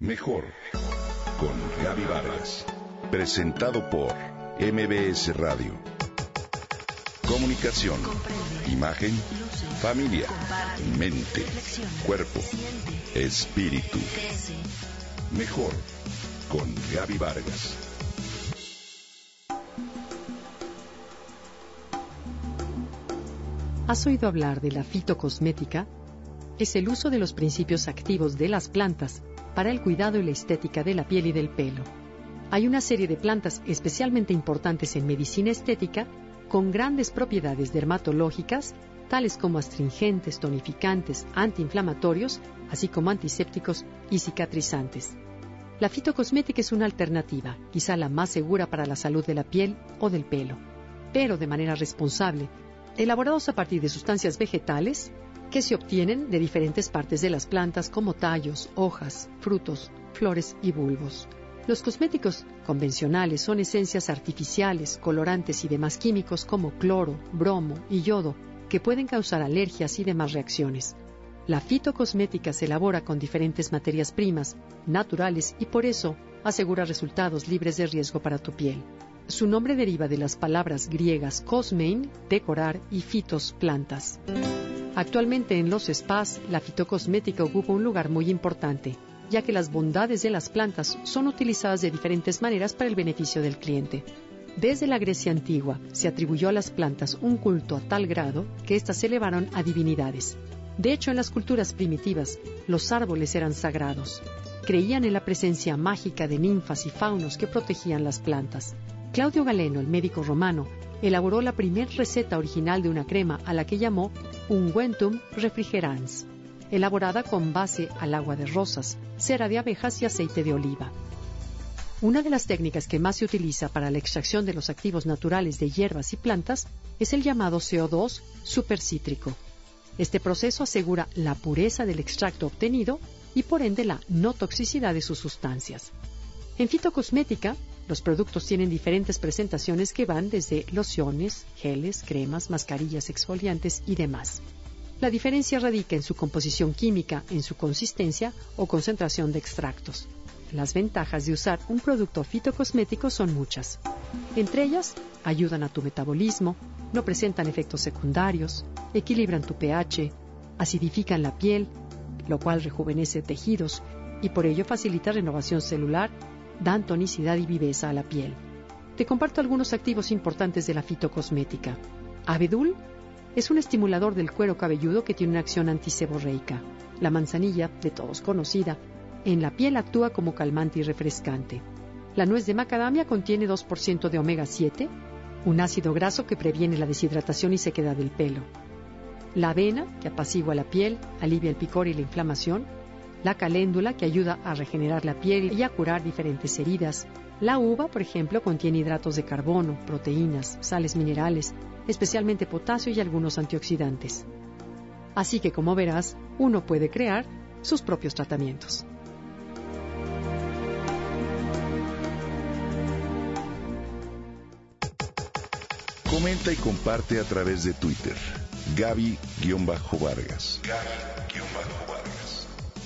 Mejor con Gaby Vargas. Presentado por MBS Radio. Comunicación, imagen, familia, mente, cuerpo, espíritu. Mejor con Gaby Vargas. ¿Has oído hablar de la fitocosmética? Es el uso de los principios activos de las plantas para el cuidado y la estética de la piel y del pelo. Hay una serie de plantas especialmente importantes en medicina estética con grandes propiedades dermatológicas, tales como astringentes, tonificantes, antiinflamatorios, así como antisépticos y cicatrizantes. La fitocosmética es una alternativa, quizá la más segura para la salud de la piel o del pelo, pero de manera responsable, elaborados a partir de sustancias vegetales que se obtienen de diferentes partes de las plantas como tallos, hojas, frutos, flores y bulbos. Los cosméticos convencionales son esencias artificiales, colorantes y demás químicos como cloro, bromo y yodo que pueden causar alergias y demás reacciones. La fitocosmética se elabora con diferentes materias primas, naturales y por eso asegura resultados libres de riesgo para tu piel. Su nombre deriva de las palabras griegas cosmein, decorar, y fitos, plantas. Actualmente en los spas, la fitocosmética ocupa un lugar muy importante, ya que las bondades de las plantas son utilizadas de diferentes maneras para el beneficio del cliente. Desde la Grecia antigua se atribuyó a las plantas un culto a tal grado que éstas se elevaron a divinidades. De hecho, en las culturas primitivas, los árboles eran sagrados. Creían en la presencia mágica de ninfas y faunos que protegían las plantas. Claudio Galeno, el médico romano, elaboró la primera receta original de una crema a la que llamó ungüentum refrigerans, elaborada con base al agua de rosas, cera de abejas y aceite de oliva. Una de las técnicas que más se utiliza para la extracción de los activos naturales de hierbas y plantas es el llamado CO2 supercítrico. Este proceso asegura la pureza del extracto obtenido y por ende la no toxicidad de sus sustancias. En fitocosmética, los productos tienen diferentes presentaciones que van desde lociones, geles, cremas, mascarillas exfoliantes y demás. La diferencia radica en su composición química, en su consistencia o concentración de extractos. Las ventajas de usar un producto fitocosmético son muchas. Entre ellas, ayudan a tu metabolismo, no presentan efectos secundarios, equilibran tu pH, acidifican la piel, lo cual rejuvenece tejidos y por ello facilita renovación celular dan tonicidad y viveza a la piel. Te comparto algunos activos importantes de la fitocosmética. Abedul es un estimulador del cuero cabelludo que tiene una acción antiseborreica. La manzanilla, de todos conocida, en la piel actúa como calmante y refrescante. La nuez de macadamia contiene 2% de omega 7, un ácido graso que previene la deshidratación y sequedad del pelo. La avena, que apacigua la piel, alivia el picor y la inflamación, la caléndula que ayuda a regenerar la piel y a curar diferentes heridas. La uva, por ejemplo, contiene hidratos de carbono, proteínas, sales minerales, especialmente potasio y algunos antioxidantes. Así que, como verás, uno puede crear sus propios tratamientos. Comenta y comparte a través de Twitter. Gaby-Vargas. Gaby-Vargas.